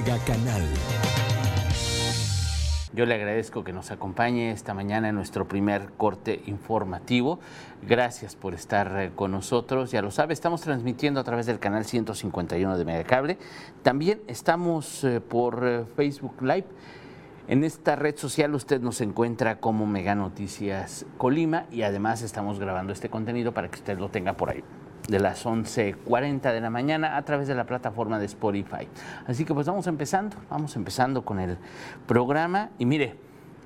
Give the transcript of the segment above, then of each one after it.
Mega Canal. Yo le agradezco que nos acompañe esta mañana en nuestro primer corte informativo. Gracias por estar eh, con nosotros. Ya lo sabe, estamos transmitiendo a través del canal 151 de Megacable. También estamos eh, por eh, Facebook Live. En esta red social usted nos encuentra como Mega Noticias Colima y además estamos grabando este contenido para que usted lo tenga por ahí de las 11.40 de la mañana a través de la plataforma de Spotify. Así que pues vamos empezando, vamos empezando con el programa y mire,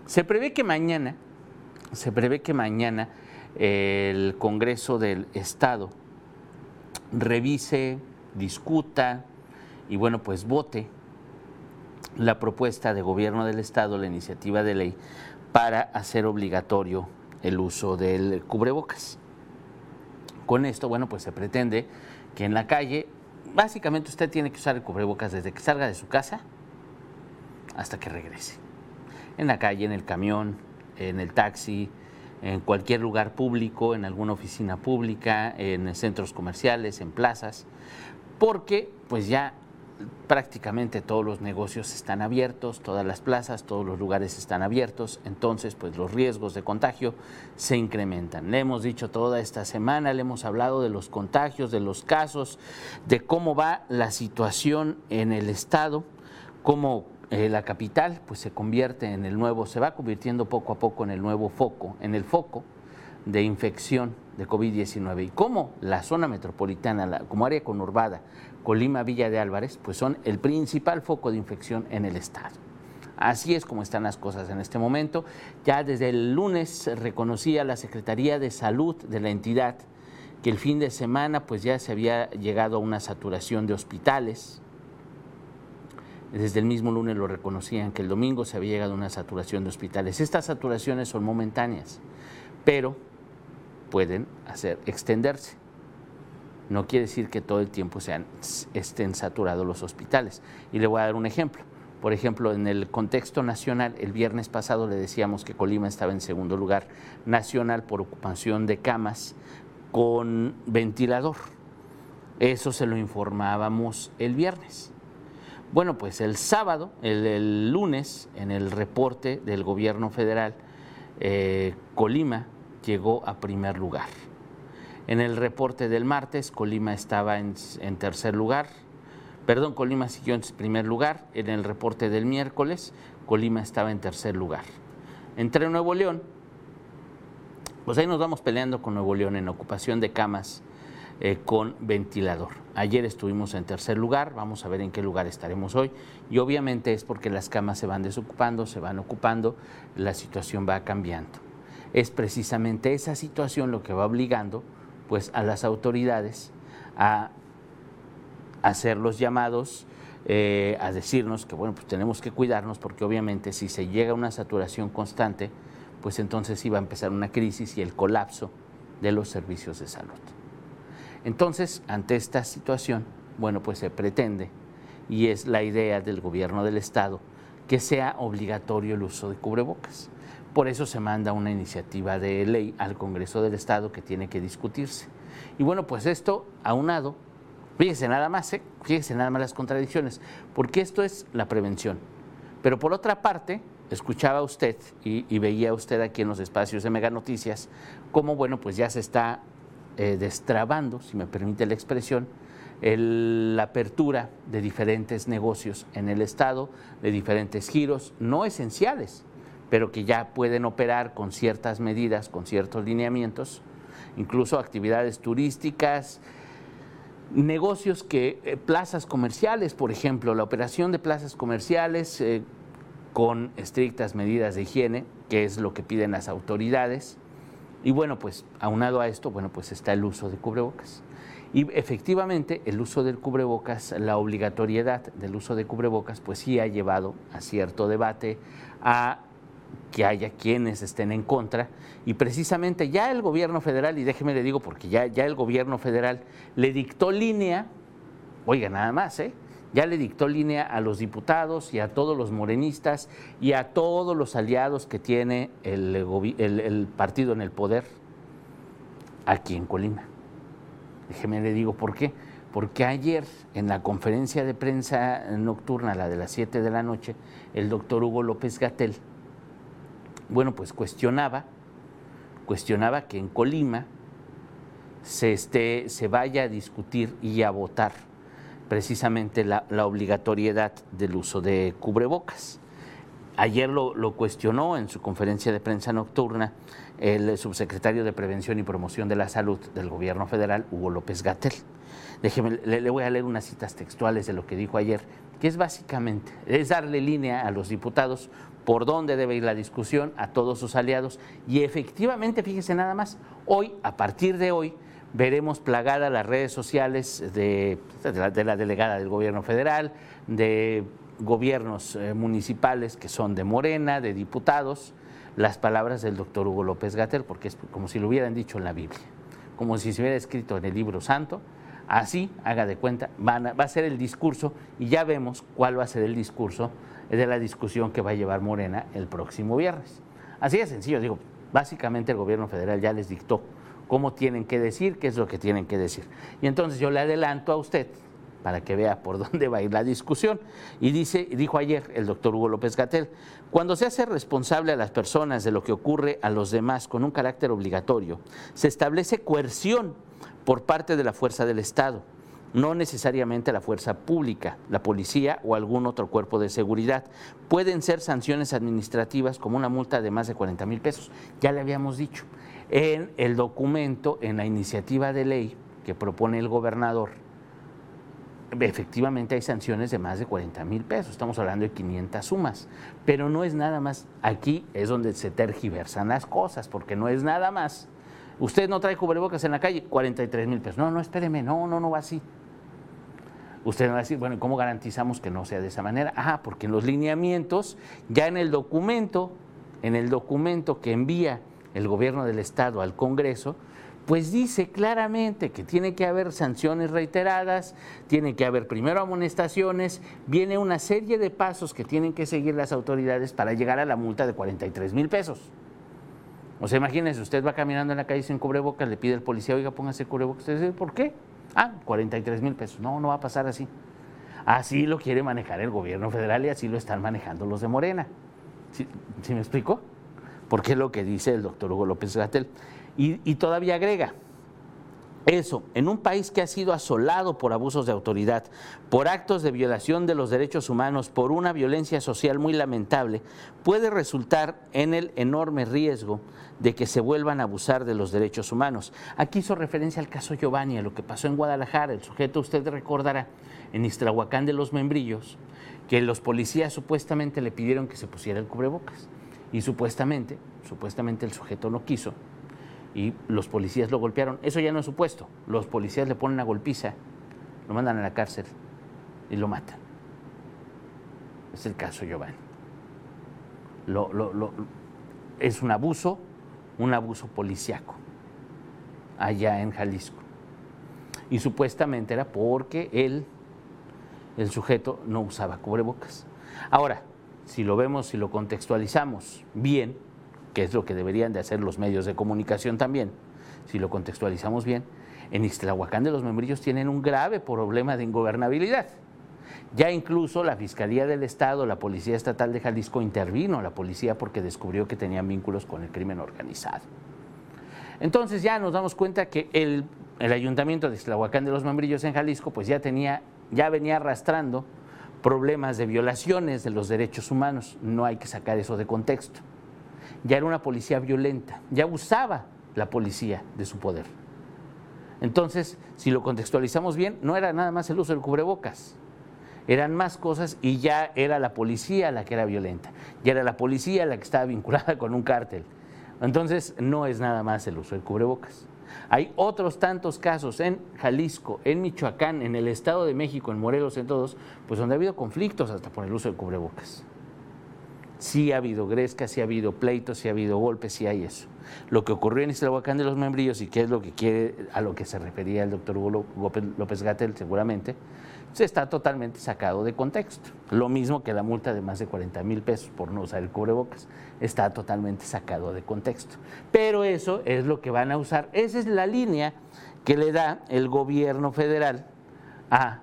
se prevé que mañana, se prevé que mañana el Congreso del Estado revise, discuta y bueno, pues vote la propuesta de gobierno del Estado, la iniciativa de ley para hacer obligatorio el uso del cubrebocas. Con esto, bueno, pues se pretende que en la calle, básicamente usted tiene que usar el cubrebocas desde que salga de su casa hasta que regrese. En la calle, en el camión, en el taxi, en cualquier lugar público, en alguna oficina pública, en centros comerciales, en plazas, porque pues ya prácticamente todos los negocios están abiertos, todas las plazas, todos los lugares están abiertos, entonces pues los riesgos de contagio se incrementan. Le hemos dicho toda esta semana, le hemos hablado de los contagios, de los casos, de cómo va la situación en el estado, cómo eh, la capital pues se convierte en el nuevo, se va convirtiendo poco a poco en el nuevo foco, en el foco de infección de COVID-19 y cómo la zona metropolitana, como área conurbada, Colima, Villa de Álvarez, pues son el principal foco de infección en el estado. Así es como están las cosas en este momento. Ya desde el lunes reconocía la Secretaría de Salud de la entidad que el fin de semana pues ya se había llegado a una saturación de hospitales. Desde el mismo lunes lo reconocían que el domingo se había llegado a una saturación de hospitales. Estas saturaciones son momentáneas, pero pueden hacer extenderse no quiere decir que todo el tiempo sean, estén saturados los hospitales. Y le voy a dar un ejemplo. Por ejemplo, en el contexto nacional, el viernes pasado le decíamos que Colima estaba en segundo lugar nacional por ocupación de camas con ventilador. Eso se lo informábamos el viernes. Bueno, pues el sábado, el, lunes, en el reporte del gobierno federal, eh, Colima llegó a primer lugar. En el reporte del martes, Colima estaba en, tercer lugar. Perdón, Colima siguió en primer lugar. En el reporte del miércoles, Colima estaba en tercer lugar. Entre Nuevo León, pues ahí nos vamos peleando con Nuevo León en ocupación de camas eh, con ventilador. Ayer estuvimos en tercer lugar, vamos a ver en qué lugar estaremos hoy. Y obviamente es porque las camas se van desocupando, se van ocupando, la situación va cambiando. Es precisamente esa situación lo que va obligando pues a las autoridades a hacer los llamados, eh, a decirnos que bueno, pues tenemos que cuidarnos porque obviamente si se llega a una saturación constante, pues entonces iba a empezar una crisis y el colapso de los servicios de salud. Entonces, ante esta situación, bueno, pues se pretende, y es la idea del gobierno del Estado, que sea obligatorio el uso de cubrebocas. Por eso se manda una iniciativa de ley al Congreso del Estado que tiene que discutirse. Y bueno, pues esto aunado, fíjese nada más, ¿eh? fíjese nada más las contradicciones, porque esto es la prevención. Pero por otra parte, escuchaba usted y, veía usted aquí en los espacios de Mega Noticias cómo, bueno, pues ya se está eh, destrabando, si me permite la expresión, la apertura de diferentes negocios en el Estado, de diferentes giros no esenciales pero que ya pueden operar con ciertas medidas, con ciertos lineamientos, incluso actividades turísticas, negocios que, eh, plazas comerciales, por ejemplo, la operación de plazas comerciales eh, con estrictas medidas de higiene, que es lo que piden las autoridades. Y bueno, pues aunado a esto, bueno, pues está el uso de cubrebocas. Y efectivamente, el uso del cubrebocas, la obligatoriedad del uso de cubrebocas, pues sí ha llevado a cierto debate, a que haya quienes estén en contra. Y precisamente ya el gobierno federal, y déjeme le digo, porque ya, ya el gobierno federal le dictó línea, oiga, nada más, ¿eh? ya le dictó línea a los diputados y a todos los morenistas y a todos los aliados que tiene el, el, partido en el poder aquí en Colima. Déjeme le digo por qué. porque ayer en la conferencia de prensa nocturna, la de las 7 de la noche, el doctor Hugo López Gatel, bueno, pues cuestionaba, cuestionaba que en Colima se, esté, se vaya a discutir y a votar precisamente la, obligatoriedad del uso de cubrebocas. Ayer lo, cuestionó en su conferencia de prensa nocturna el subsecretario de Prevención y Promoción de la Salud del Gobierno Federal, Hugo López Gatel. Déjeme, le, voy a leer unas citas textuales de lo que dijo ayer, que es básicamente, es darle línea a los diputados por dónde debe ir la discusión, a todos sus aliados. Y efectivamente, fíjese nada más, hoy, a partir de hoy, veremos plagadas las redes sociales de, la, delegada del gobierno federal, de gobiernos eh, municipales que son de Morena, de diputados, las palabras del doctor Hugo López Gatel, porque es como si lo hubieran dicho en la Biblia, como si se hubiera escrito en el libro santo, Así, haga de cuenta, va a ser el discurso y ya vemos cuál va a ser el discurso de la discusión que va a llevar Morena el próximo viernes. Así de sencillo, digo, básicamente el gobierno federal ya les dictó cómo tienen que decir, qué es lo que tienen que decir. Y entonces yo le adelanto a usted para que vea por dónde va a ir la discusión. Y dice, dijo ayer el doctor Hugo López Gatel, cuando se hace responsable a las personas de lo que ocurre a los demás con un carácter obligatorio, se establece coerción por parte de la fuerza del Estado, no necesariamente la fuerza pública, la policía o algún otro cuerpo de seguridad. Pueden ser sanciones administrativas como una multa de más de 40 mil pesos. Ya le habíamos dicho, en el documento, en la iniciativa de ley que propone el gobernador, efectivamente hay sanciones de más de 40 mil pesos, estamos hablando de 500 sumas, pero no es nada más, aquí es donde se tergiversan las cosas, porque no es nada más Usted no trae cubrebocas en la calle, 43 mil pesos. No, no, espéreme, no, no, no va así. Usted va a decir, bueno, ¿cómo garantizamos que no sea de esa manera? Ah, porque en los lineamientos, ya en el documento, en el documento que envía el gobierno del Estado al Congreso, pues dice claramente que tiene que haber sanciones reiteradas, tiene que haber primero amonestaciones, viene una serie de pasos que tienen que seguir las autoridades para llegar a la multa de 43 mil pesos. O sea, imagínese, usted va caminando en la calle sin cubrebocas, le pide al policía, oiga, póngase cubrebocas. Usted dice, ¿por qué? Ah, 43 mil pesos. No, no va a pasar así. Así lo quiere manejar el gobierno federal y así lo están manejando los de Morena. ¿Sí, me explico? Porque es lo que dice el doctor Hugo López Gatel. Y todavía agrega, eso, en un país que ha sido asolado por abusos de autoridad, por actos de violación de los derechos humanos, por una violencia social muy lamentable, puede resultar en el enorme riesgo de que se vuelvan a abusar de los derechos humanos. Aquí hizo referencia al caso Giovanni, a lo que pasó en Guadalajara. El sujeto, usted recordará, en Istrahuacán de los Membrillos, que los policías supuestamente le pidieron que se pusiera el cubrebocas. Y supuestamente, supuestamente el sujeto no quiso y los policías lo golpearon. Eso ya no es supuesto. Los policías le ponen una golpiza, lo mandan a la cárcel y lo matan. Es el caso Giovanni. es un abuso, un abuso policiaco allá en Jalisco. Y supuestamente era porque él, el sujeto, no usaba cubrebocas. Ahora, si lo vemos, si lo contextualizamos bien, que es lo que deberían de hacer los medios de comunicación también, si lo contextualizamos bien, en Ixtlahuacán de los Membrillos tienen un grave problema de ingobernabilidad. Ya incluso la Fiscalía del Estado, la Policía Estatal de Jalisco intervino, la policía porque descubrió que tenían vínculos con el crimen organizado. Entonces ya nos damos cuenta que el, ayuntamiento de Ixtlahuacán de los Membrillos en Jalisco pues ya tenía, ya venía arrastrando problemas de violaciones de los derechos humanos. No hay que sacar eso de contexto ya era una policía violenta, ya usaba la policía de su poder. Entonces, si lo contextualizamos bien, no era nada más el uso del cubrebocas, eran más cosas y ya era la policía la que era violenta, ya era la policía la que estaba vinculada con un cártel. Entonces, no es nada más el uso del cubrebocas. Hay otros tantos casos en Jalisco, en Michoacán, en el Estado de México, en Morelos, en todos, pues donde ha habido conflictos hasta por el uso del cubrebocas. Sí ha habido gresca, sí ha habido pleitos, sí ha habido golpes, sí hay eso. Lo que ocurrió en Islahuacán de los Membrillos y que es lo que quiere, a lo que se refería el doctor López Gatel seguramente, se está totalmente sacado de contexto. Lo mismo que la multa de más de 40 mil pesos por no usar el cubrebocas, está totalmente sacado de contexto. Pero eso es lo que van a usar, esa es la línea que le da el gobierno federal a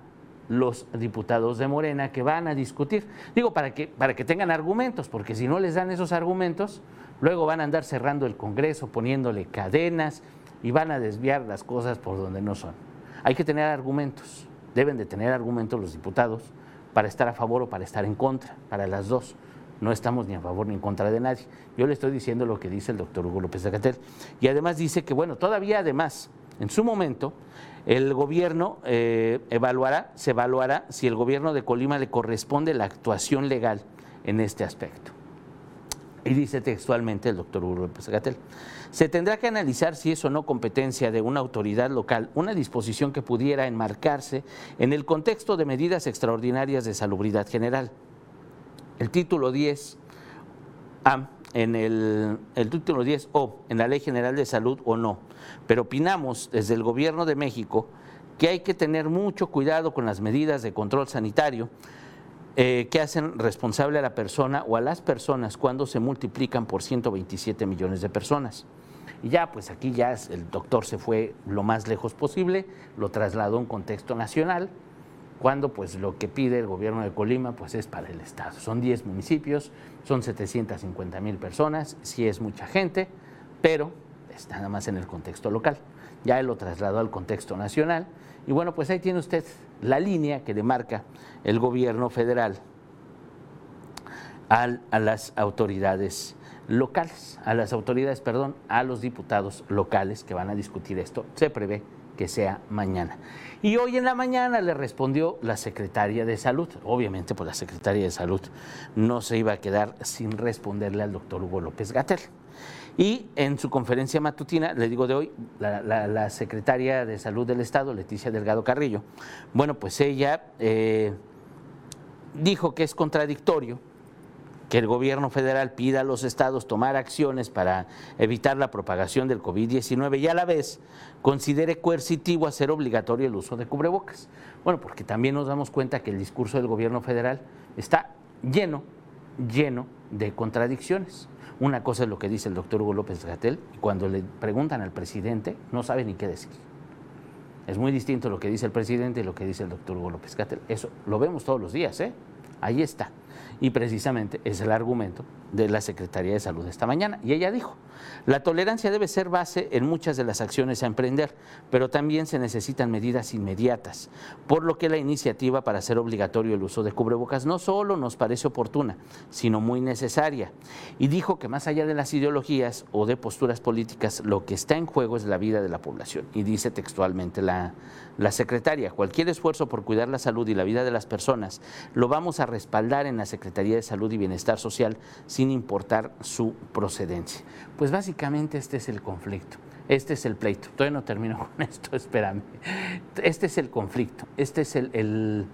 los diputados de Morena que van a discutir. Digo, para que, para que tengan argumentos, porque si no les dan esos argumentos, luego van a andar cerrando el Congreso, poniéndole cadenas y van a desviar las cosas por donde no son. Hay que tener argumentos, deben de tener argumentos los diputados para estar a favor o para estar en contra, para las dos. No estamos ni a favor ni en contra de nadie. Yo le estoy diciendo lo que dice el doctor Hugo López de Gatel. Y además dice que, bueno, todavía además, en su momento, el gobierno eh, evaluará, se evaluará si el gobierno de Colima le corresponde la actuación legal en este aspecto. Y dice textualmente el doctor López Gatel, se tendrá que analizar si es o no competencia de una autoridad local una disposición que pudiera enmarcarse en el contexto de medidas extraordinarias de salubridad general. El título 10 A en el, el título 10 O en la Ley General de Salud o no, pero opinamos desde el Gobierno de México que hay que tener mucho cuidado con las medidas de control sanitario eh, que hacen responsable a la persona o a las personas cuando se multiplican por 127 millones de personas. Y ya, pues aquí ya el doctor se fue lo más lejos posible, lo trasladó a un contexto nacional, cuando pues lo que pide el gobierno de Colima pues es para el Estado. Son 10 municipios, son 750 mil personas, sí es mucha gente, pero está nada más en el contexto local. Ya él lo trasladó al contexto nacional y bueno, pues ahí tiene usted la línea que demarca el gobierno federal a las autoridades locales, a las autoridades, perdón, a los diputados locales que van a discutir esto. Se prevé que sea mañana. Y hoy en la mañana le respondió la secretaria de Salud. Obviamente, pues la secretaria de Salud no se iba a quedar sin responderle al doctor Hugo López Gatel. Y en su conferencia matutina, le digo de hoy, la, secretaria de Salud del Estado, Leticia Delgado Carrillo, bueno, pues ella eh, dijo que es contradictorio que el gobierno federal pida a los estados tomar acciones para evitar la propagación del COVID-19 y a la vez considere coercitivo hacer obligatorio el uso de cubrebocas. Bueno, porque también nos damos cuenta que el discurso del gobierno federal está lleno, lleno de contradicciones. Una cosa es lo que dice el doctor Hugo López Gatel y cuando le preguntan al presidente no sabe ni qué decir. Es muy distinto lo que dice el presidente y lo que dice el doctor Hugo López Gatel. Eso lo vemos todos los días, ¿eh? Ahí está. Y precisamente es el argumento de la Secretaría de Salud esta mañana. Y ella dijo, la tolerancia debe ser base en muchas de las acciones a emprender, pero también se necesitan medidas inmediatas, por lo que la iniciativa para hacer obligatorio el uso de cubrebocas no solo nos parece oportuna, sino muy necesaria. Y dijo que más allá de las ideologías o de posturas políticas, lo que está en juego es la vida de la población. Y dice textualmente la, la secretaria, cualquier esfuerzo por cuidar la salud y la vida de las personas lo vamos a respaldar en la Secretaría de Salud y Bienestar Social sin importar su procedencia. Pues básicamente este es el conflicto. Este es el pleito. Todavía no termino con esto, espérame. Este es el conflicto. Este es el,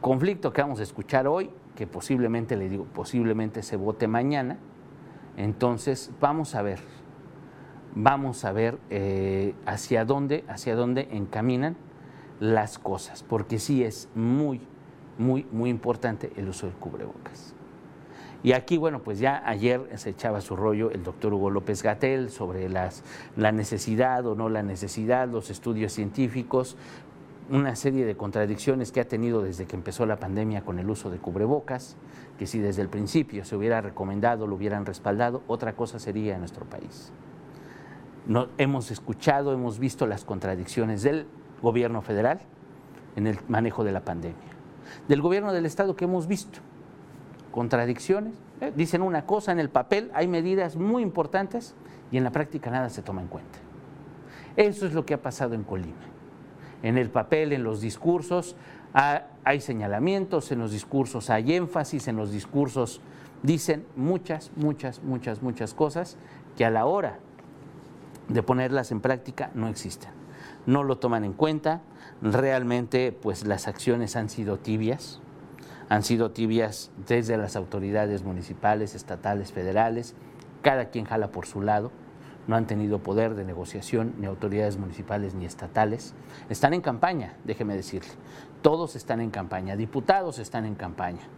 conflicto que vamos a escuchar hoy, que posiblemente, le digo, posiblemente se vote mañana. Entonces, vamos a ver, vamos a ver eh, hacia dónde, hacia dónde encaminan las cosas, porque sí es muy, muy, muy importante el uso del cubrebocas. Y aquí, bueno, pues ya ayer se echaba su rollo el doctor Hugo López Gatel sobre las, la necesidad o no la necesidad, los estudios científicos, una serie de contradicciones que ha tenido desde que empezó la pandemia con el uso de cubrebocas, que si desde el principio se hubiera recomendado, lo hubieran respaldado, otra cosa sería en nuestro país. No, hemos escuchado, hemos visto las contradicciones del gobierno federal en el manejo de la pandemia, del gobierno del Estado que hemos visto contradicciones. ¿eh? Dicen una cosa en el papel, hay medidas muy importantes y en la práctica nada se toma en cuenta. Eso es lo que ha pasado en Colima. En el papel, en los discursos, hay señalamientos, en los discursos hay énfasis, en los discursos dicen muchas, muchas, muchas, muchas cosas que a la hora de ponerlas en práctica no existen. No lo toman en cuenta, realmente pues las acciones han sido tibias, han sido tibias desde las autoridades municipales, estatales, federales, cada quien jala por su lado, no han tenido poder de negociación ni autoridades municipales ni estatales. Están en campaña, déjeme decirle, todos están en campaña, diputados están en campaña,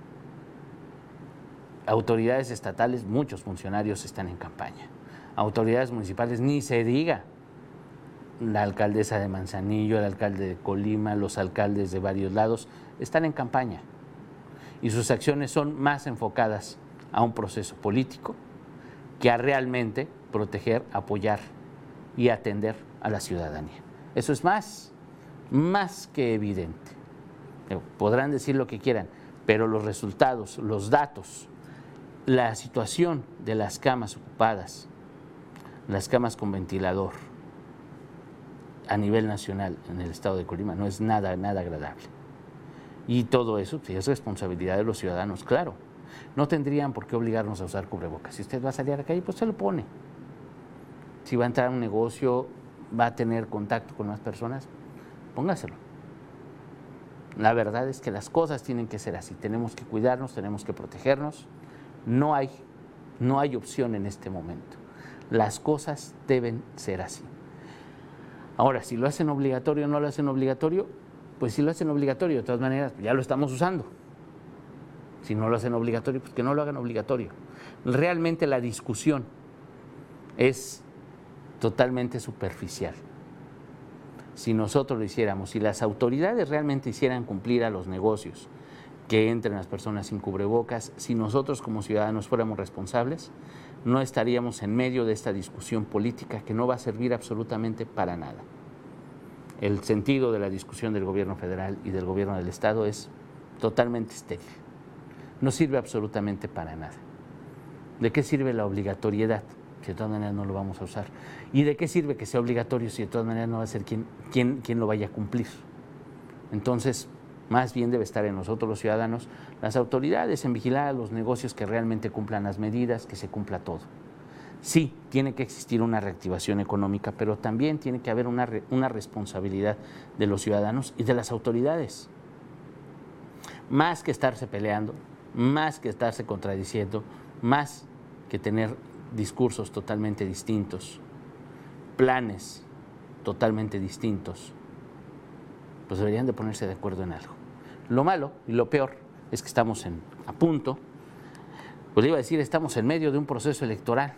autoridades estatales, muchos funcionarios están en campaña, autoridades municipales ni se diga, la alcaldesa de Manzanillo, el alcalde de Colima, los alcaldes de varios lados, están en campaña y sus acciones son más enfocadas a un proceso político que a realmente proteger, apoyar y atender a la ciudadanía. Eso es más, más que evidente. Podrán decir lo que quieran, pero los resultados, los datos, la situación de las camas ocupadas, las camas con ventilador a nivel nacional en el estado de Colima no es nada, nada agradable. Y todo eso es responsabilidad de los ciudadanos, claro. No tendrían por qué obligarnos a usar cubrebocas. Si usted va a salir a la calle, pues se lo pone. Si va a entrar a un negocio, va a tener contacto con más personas, póngaselo. La verdad es que las cosas tienen que ser así. Tenemos que cuidarnos, tenemos que protegernos. No hay, no hay opción en este momento. Las cosas deben ser así. Ahora, si lo hacen obligatorio o no lo hacen obligatorio, pues si lo hacen obligatorio, de todas maneras, ya lo estamos usando. Si no lo hacen obligatorio, pues que no lo hagan obligatorio. Realmente la discusión es totalmente superficial. Si nosotros lo hiciéramos, si las autoridades realmente hicieran cumplir a los negocios que entren las personas sin cubrebocas, si nosotros como ciudadanos fuéramos responsables, no estaríamos en medio de esta discusión política que no va a servir absolutamente para nada el sentido de la discusión del gobierno federal y del gobierno del Estado es totalmente estéril. No sirve absolutamente para nada. ¿De qué sirve la obligatoriedad? Si de todas maneras no lo vamos a usar. ¿Y de qué sirve que sea obligatorio si de todas maneras no va a ser quien, quien, lo vaya a cumplir? Entonces, más bien debe estar en nosotros los ciudadanos, las autoridades, en vigilar a los negocios que realmente cumplan las medidas, que se cumpla todo. Sí, tiene que existir una reactivación económica, pero también tiene que haber una, una responsabilidad de los ciudadanos y de las autoridades. Más que estarse peleando, más que estarse contradiciendo, más que tener discursos totalmente distintos, planes totalmente distintos, pues deberían de ponerse de acuerdo en algo. Lo malo y lo peor es que estamos en, a punto, pues iba a decir, estamos en medio de un proceso electoral.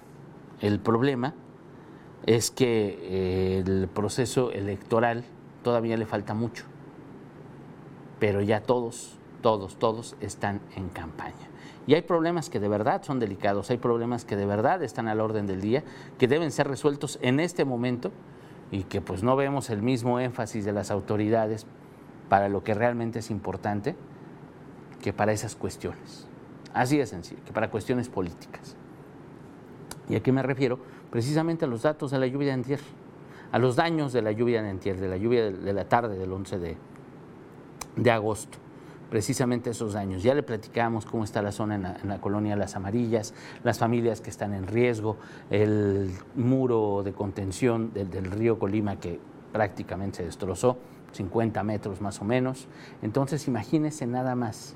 El problema es que eh, el proceso electoral todavía le falta mucho, pero ya todos, todos, todos están en campaña. Y hay problemas que de verdad son delicados, hay problemas que de verdad están al orden del día, que deben ser resueltos en este momento y que pues no vemos el mismo énfasis de las autoridades para lo que realmente es importante que para esas cuestiones. Así de sencillo, que para cuestiones políticas. ¿Y a qué me refiero? Precisamente a los datos de la lluvia de antier, a los daños de la lluvia de antier, de la lluvia de la tarde del 11 de, de agosto precisamente esos daños. Ya le platicamos cómo está la zona en la, colonia Las Amarillas, las familias que están en riesgo, el muro de contención del, del, río Colima que prácticamente se destrozó, 50 metros más o menos. Entonces imagínense nada más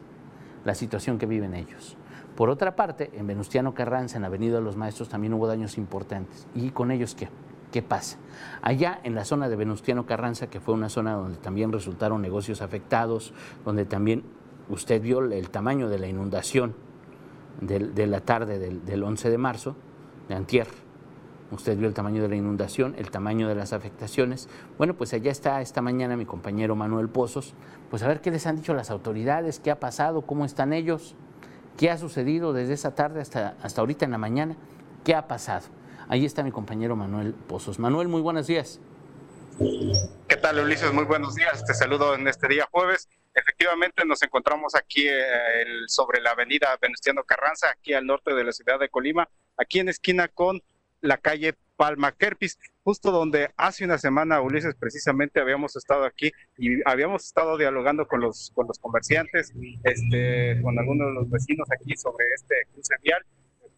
la situación que viven ellos. Por otra parte, en Venustiano Carranza, en Avenida de los Maestros, también hubo daños importantes. ¿Y con ellos qué? ¿Qué pasa? Allá en la zona de Venustiano Carranza, que fue una zona donde también resultaron negocios afectados, donde también usted vio el tamaño de la inundación de, la tarde del, del 11 de marzo, de antier, Usted vio el tamaño de la inundación, el tamaño de las afectaciones. Bueno, pues allá está esta mañana mi compañero Manuel Pozos. Pues a ver qué les han dicho las autoridades, qué ha pasado, cómo están ellos. ¿Qué ha sucedido desde esa tarde hasta, hasta ahorita en la mañana? ¿Qué ha pasado? Ahí está mi compañero Manuel Pozos. Manuel, muy buenos días. ¿Qué tal, Ulises? Muy buenos días. Te saludo en este día jueves. Efectivamente, nos encontramos aquí eh, sobre la avenida Venustiano Carranza, aquí al norte de la ciudad de Colima, aquí en esquina con la calle Palma Kerpis, justo donde hace una semana, Ulises, precisamente habíamos estado aquí y habíamos estado dialogando con los, con los comerciantes, este, con algunos de los vecinos aquí sobre este cruce vial.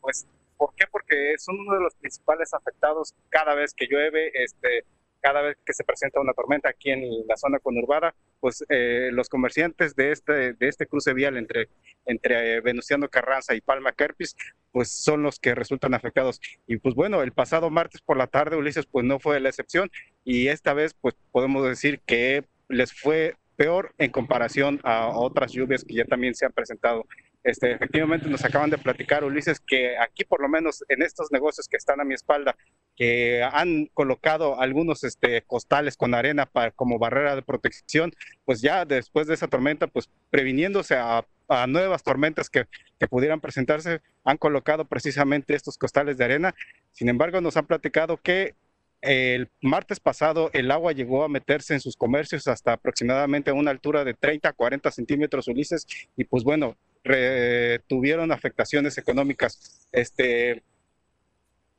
Pues, ¿por qué? Porque son uno de los principales afectados cada vez que llueve, este, cada vez que se presenta una tormenta aquí en la zona conurbada, pues eh, los comerciantes de este, de este cruce vial entre, entre Venustiano Carranza y Palma Kerpis, pues son los que resultan afectados. Y pues bueno, el pasado martes por la tarde, Ulises, pues no fue la excepción y esta vez pues podemos decir que les fue peor en comparación a otras lluvias que ya también se han presentado. Este, efectivamente nos acaban de platicar, Ulises, que aquí por lo menos en estos negocios que están a mi espalda, que han colocado algunos este, costales con arena para, como barrera de protección, pues ya después de esa tormenta, pues previniéndose a, nuevas tormentas que, que, pudieran presentarse, han colocado precisamente estos costales de arena. Sin embargo, nos han platicado que el martes pasado el agua llegó a meterse en sus comercios hasta aproximadamente a una altura de 30 a 40 centímetros, Ulises, y pues bueno, tuvieron afectaciones económicas. Este,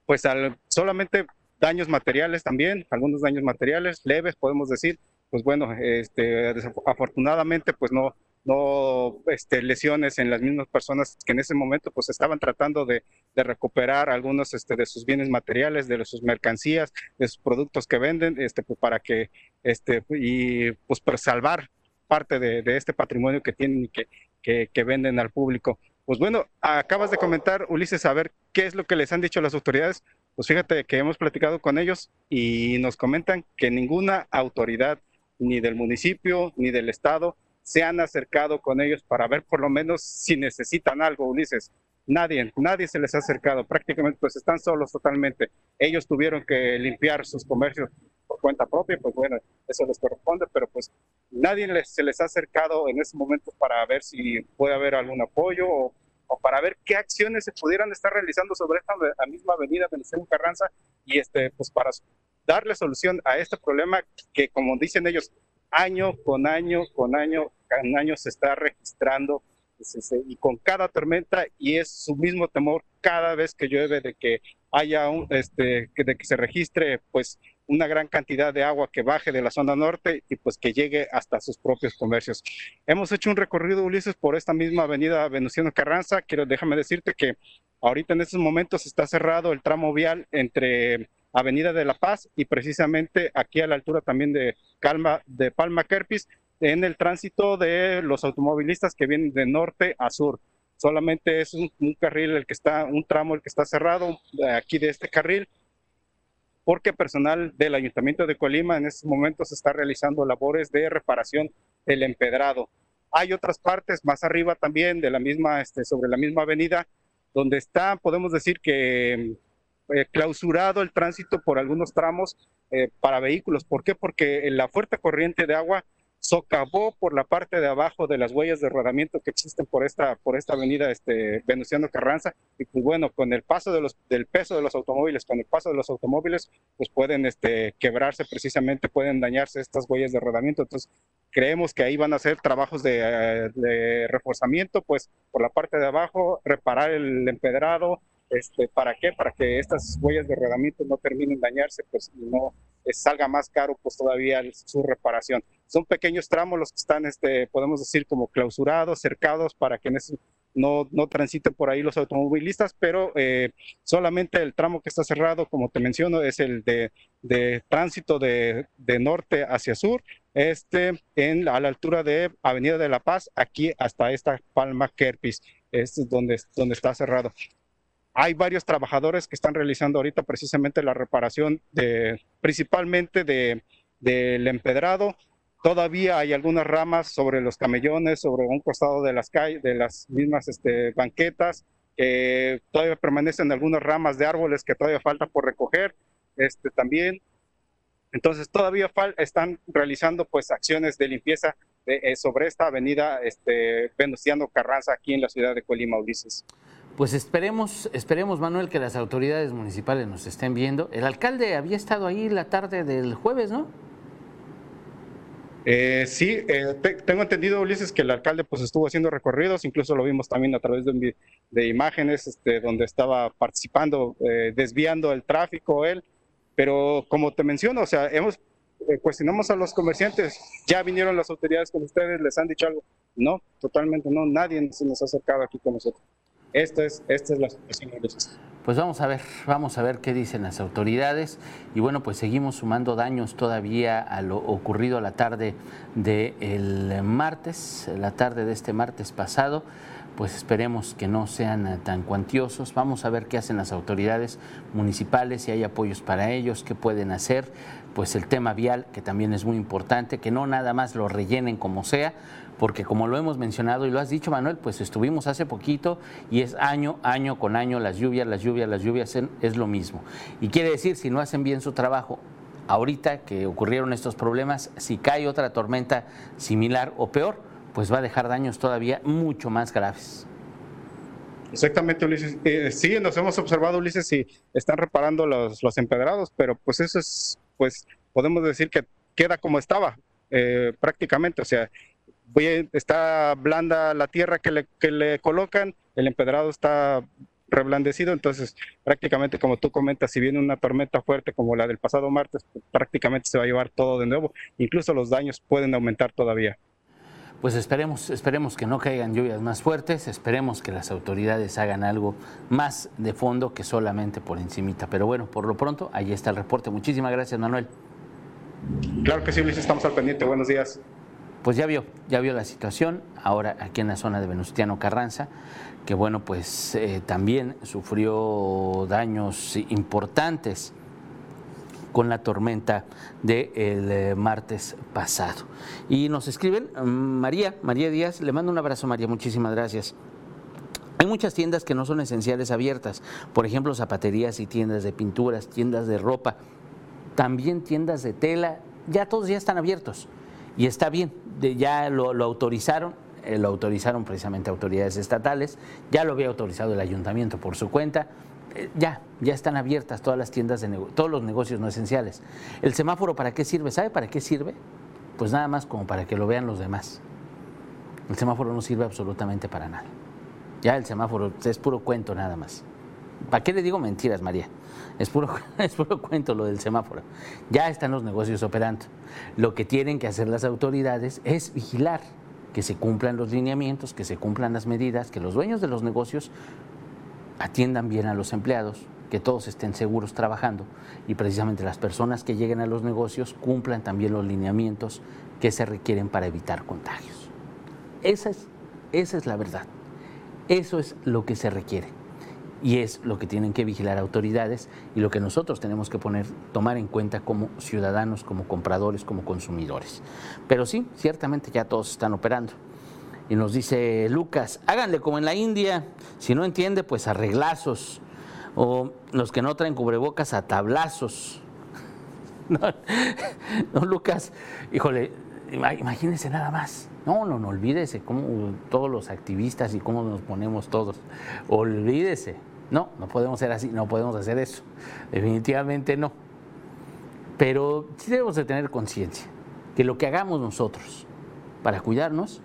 pues solamente daños materiales también, algunos daños materiales leves, podemos decir, pues bueno, este, afortunadamente pues no, no este, lesiones en las mismas personas que en ese momento pues estaban tratando de, recuperar algunos este, de sus bienes materiales, de sus mercancías, de sus productos que venden, este, pues, para que, este, y pues para salvar parte de, este patrimonio que tienen y que, que venden al público. Pues bueno, acabas de comentar, Ulises, a ver qué es lo que les han dicho las autoridades. Pues fíjate que hemos platicado con ellos y nos comentan que ninguna autoridad, ni del municipio, ni del estado, se han acercado con ellos para ver por lo menos si necesitan algo, Ulises. Nadie, nadie se les ha acercado, prácticamente pues están solos totalmente. Ellos tuvieron que limpiar sus comercios por cuenta propia, pues bueno, eso les corresponde, pero pues nadie se les ha acercado en ese momento para ver si puede haber algún apoyo o, para ver qué acciones se pudieran estar realizando sobre esta misma avenida Venezuela Carranza y este, pues para darle solución a este problema que como dicen ellos, año con año con año, con año se está registrando y con cada tormenta y es su mismo temor cada vez que llueve de que haya un, este, de que se registre pues una gran cantidad de agua que baje de la zona norte y pues que llegue hasta sus propios comercios. Hemos hecho un recorrido, Ulises, por esta misma avenida Venustiano Carranza. Quiero, déjame decirte que ahorita en estos momentos está cerrado el tramo vial entre Avenida de la Paz y precisamente aquí a la altura también de, Calma, de Palma Kerpis en el tránsito de los automovilistas que vienen de norte a sur. Solamente es un, carril el que está, un tramo el que está cerrado aquí de este carril, porque personal del Ayuntamiento de Colima en estos momentos está realizando labores de reparación del empedrado. Hay otras partes más arriba también de la misma, este, sobre la misma avenida, donde está, podemos decir que eh, clausurado el tránsito por algunos tramos eh, para vehículos. ¿Por qué? Porque la fuerte corriente de agua socavó por la parte de abajo de las huellas de rodamiento que existen por esta, por esta avenida este, Venustiano Carranza. Y pues bueno, con el paso de los, del peso de los automóviles, con el paso de los automóviles, pues pueden este, quebrarse precisamente, pueden dañarse estas huellas de rodamiento. Entonces, creemos que ahí van a hacer trabajos de, de reforzamiento, pues por la parte de abajo, reparar el empedrado, este, ¿Para qué? Para que estas huellas de rodamiento no terminen dañarse pues, y no salga más caro pues todavía su reparación. Son pequeños tramos los que están, este, podemos decir, como clausurados, cercados para que no, no transiten por ahí los automovilistas, pero eh, solamente el tramo que está cerrado, como te menciono, es el de, de tránsito de, de, norte hacia sur, este, en, a la altura de Avenida de la Paz, aquí hasta esta Palma Kerpis, es donde, donde está cerrado. Hay varios trabajadores que están realizando ahorita precisamente la reparación de, principalmente de, del empedrado. Todavía hay algunas ramas sobre los camellones, sobre un costado de las calles, de las mismas este, banquetas. todavía permanecen algunas ramas de árboles que todavía falta por recoger. Este, también entonces todavía están realizando pues acciones de limpieza eh, sobre esta avenida este, Venustiano Carranza aquí en la ciudad de Colima, Ulises. Pues esperemos, esperemos, Manuel, que las autoridades municipales nos estén viendo. El alcalde había estado ahí la tarde del jueves, ¿no? Eh, sí, eh, tengo entendido, Ulises, que el alcalde pues estuvo haciendo recorridos, incluso lo vimos también a través de, de imágenes este, donde estaba participando, eh, desviando el tráfico él, pero como te menciono, o sea, hemos cuestionamos a los comerciantes, ya vinieron las autoridades con ustedes, les han dicho algo, no, totalmente no, nadie se nos ha acercado aquí con nosotros. Esta es, esta es la situación. Pues vamos a ver, vamos a ver qué dicen las autoridades. Y bueno, pues seguimos sumando daños todavía a lo ocurrido la tarde del martes, la tarde de este martes pasado. Pues esperemos que no sean tan cuantiosos. Vamos a ver qué hacen las autoridades municipales, si hay apoyos para ellos, qué pueden hacer. Pues el tema vial, que también es muy importante, que no nada más lo rellenen como sea, porque como lo hemos mencionado y lo has dicho Manuel, pues estuvimos hace poquito y es año, año con año las lluvias, las lluvias lluvia, las lluvias es lo mismo. Y quiere decir, si no hacen bien su trabajo, ahorita que ocurrieron estos problemas, si cae otra tormenta similar o peor, pues va a dejar daños todavía mucho más graves. Exactamente, Ulises. Eh, sí, nos hemos observado, Ulises, si están reparando los, los empedrados, pero pues eso es, pues podemos decir que queda como estaba eh, prácticamente. O sea, está blanda la tierra que le, que le colocan, el empedrado está reblandecido, entonces prácticamente como tú comentas, si viene una tormenta fuerte como la del pasado martes, pues, prácticamente se va a llevar todo de nuevo, incluso los daños pueden aumentar todavía. Pues esperemos, esperemos que no caigan lluvias más fuertes, esperemos que las autoridades hagan algo más de fondo que solamente por encimita. Pero bueno, por lo pronto, ahí está el reporte. Muchísimas gracias, Manuel. Claro que sí, Luis, estamos al pendiente. Buenos días. Pues ya vio, ya vio la situación, ahora aquí en la zona de Venustiano Carranza que bueno, pues eh, también sufrió daños importantes con la tormenta del eh, martes pasado. Y nos escriben, mm, María, María Díaz, le mando un abrazo María, muchísimas gracias. Hay muchas tiendas que no son esenciales abiertas, por ejemplo zapaterías y tiendas de pinturas, tiendas de ropa, también tiendas de tela, ya todos ya están abiertos y está bien, ya lo autorizaron, eh, lo autorizaron precisamente autoridades estatales, ya lo había autorizado el ayuntamiento por su cuenta, eh, ya, ya están abiertas todas las tiendas, de todos los negocios no esenciales. ¿El semáforo para qué sirve? ¿Sabe para qué sirve? Pues nada más como para que lo vean los demás. El semáforo no sirve absolutamente para nada. Ya el semáforo es puro cuento nada más. ¿Para qué le digo mentiras, María? Es puro, es puro cuento lo del semáforo. Ya están los negocios operando. Lo que tienen que hacer las autoridades es vigilar que se cumplan los lineamientos, que se cumplan las medidas, que los dueños de los negocios atiendan bien a los empleados, que todos estén seguros trabajando y precisamente las personas que lleguen a los negocios cumplan también los lineamientos que se requieren para evitar contagios. Esa es, esa es la verdad. Eso es lo que se requiere y es lo que tienen que vigilar autoridades y lo que nosotros tenemos que poner, tomar en cuenta como ciudadanos, como compradores, como consumidores. Pero sí, ciertamente ya todos están operando. Y nos dice Lucas, háganle como en la India, si no entiende, pues arreglazos, o los que no traen cubrebocas a tablazos. No, Lucas, híjole, imagínense nada más. No, no, no, olvídese cómo todos los activistas y cómo nos ponemos todos. Olvídese. No, no podemos ser así, no podemos hacer eso. Definitivamente no. Pero sí debemos de tener conciencia que lo que hagamos nosotros para cuidarnos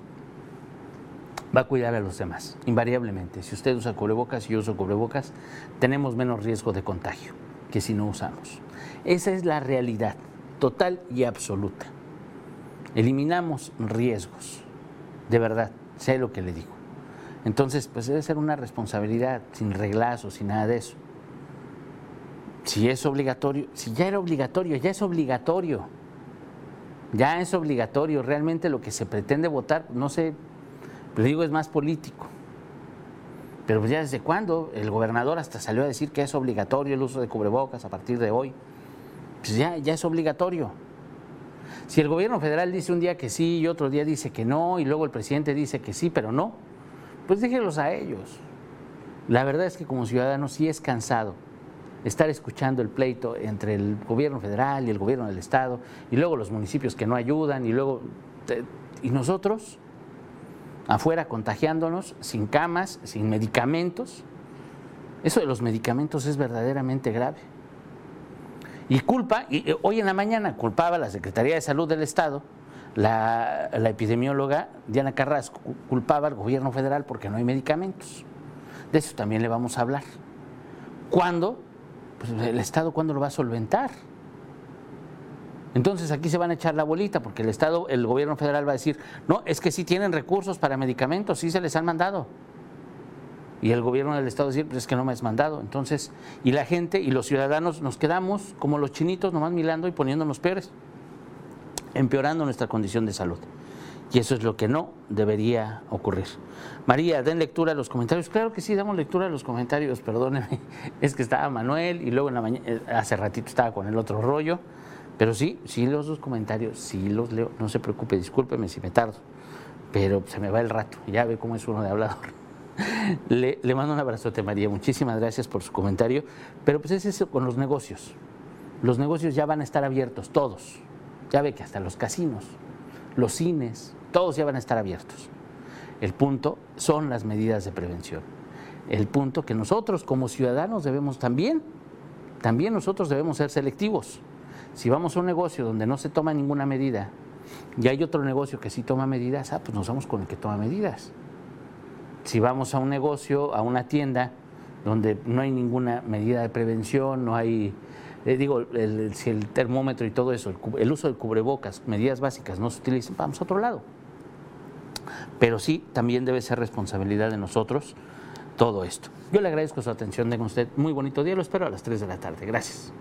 va a cuidar a los demás, invariablemente. Si usted usa cubrebocas y yo uso cubrebocas, tenemos menos riesgo de contagio que si no usamos. Esa es la realidad total y absoluta. Eliminamos riesgos, de verdad, sé lo que le digo. Entonces, pues debe ser una responsabilidad, sin reglazos, sin nada de eso. Si es obligatorio, si ya era obligatorio, ya es obligatorio. Ya es obligatorio. Realmente lo que se pretende votar, no sé, le digo, es más político. Pero pues ya desde cuándo el gobernador hasta salió a decir que es obligatorio el uso de cubrebocas a partir de hoy. Pues ya, ya es obligatorio. Si el gobierno federal dice un día que sí y otro día dice que no, y luego el presidente dice que sí, pero no, pues déjenlos a ellos. La verdad es que como ciudadano sí es cansado estar escuchando el pleito entre el gobierno federal y el gobierno del estado y luego los municipios que no ayudan y luego y nosotros afuera contagiándonos sin camas, sin medicamentos. Eso de los medicamentos es verdaderamente grave. Y culpa, y hoy en la mañana culpaba la Secretaría de Salud del Estado la, epidemióloga Diana Carrasco culpaba al gobierno federal porque no hay medicamentos. De eso también le vamos a hablar. ¿Cuándo? Pues el Estado, ¿cuándo lo va a solventar? Entonces aquí se van a echar la bolita porque el Estado, el gobierno federal va a decir, no, es que sí tienen recursos para medicamentos, sí se les han mandado. Y el gobierno del Estado decir, pues es que no me has mandado. Entonces, y la gente y los ciudadanos nos quedamos como los chinitos nomás mirando y poniéndonos peores empeorando nuestra condición de salud. Y eso es lo que no debería ocurrir. María, den lectura a los comentarios. Claro que sí, damos lectura a los comentarios, perdóneme. Es que estaba Manuel y luego en la mañana, eh, hace ratito estaba con el otro rollo. Pero sí, sí los dos comentarios, sí los leo. No se preocupe, discúlpeme si me tardo. Pero se me va el rato. Ya ve cómo es uno de hablador. Le, le, mando un abrazote, María. Muchísimas gracias por su comentario. Pero pues es eso con los negocios. Los negocios ya van a estar abiertos, todos. Ya ve que hasta los casinos, los cines, todos ya van a estar abiertos. El punto son las medidas de prevención. El punto que nosotros como ciudadanos debemos también, también nosotros debemos ser selectivos. Si vamos a un negocio donde no se toma ninguna medida y hay otro negocio que sí toma medidas, ah, pues nos vamos con el que toma medidas. Si vamos a un negocio, a una tienda donde no hay ninguna medida de prevención, no hay, eh, digo, si el termómetro y todo eso, el, el, uso del cubrebocas, medidas básicas no se utilizan, vamos a otro lado. Pero sí, también debe ser responsabilidad de nosotros todo esto. Yo le agradezco su atención, de usted muy bonito día, lo espero a las 3 de la tarde. Gracias.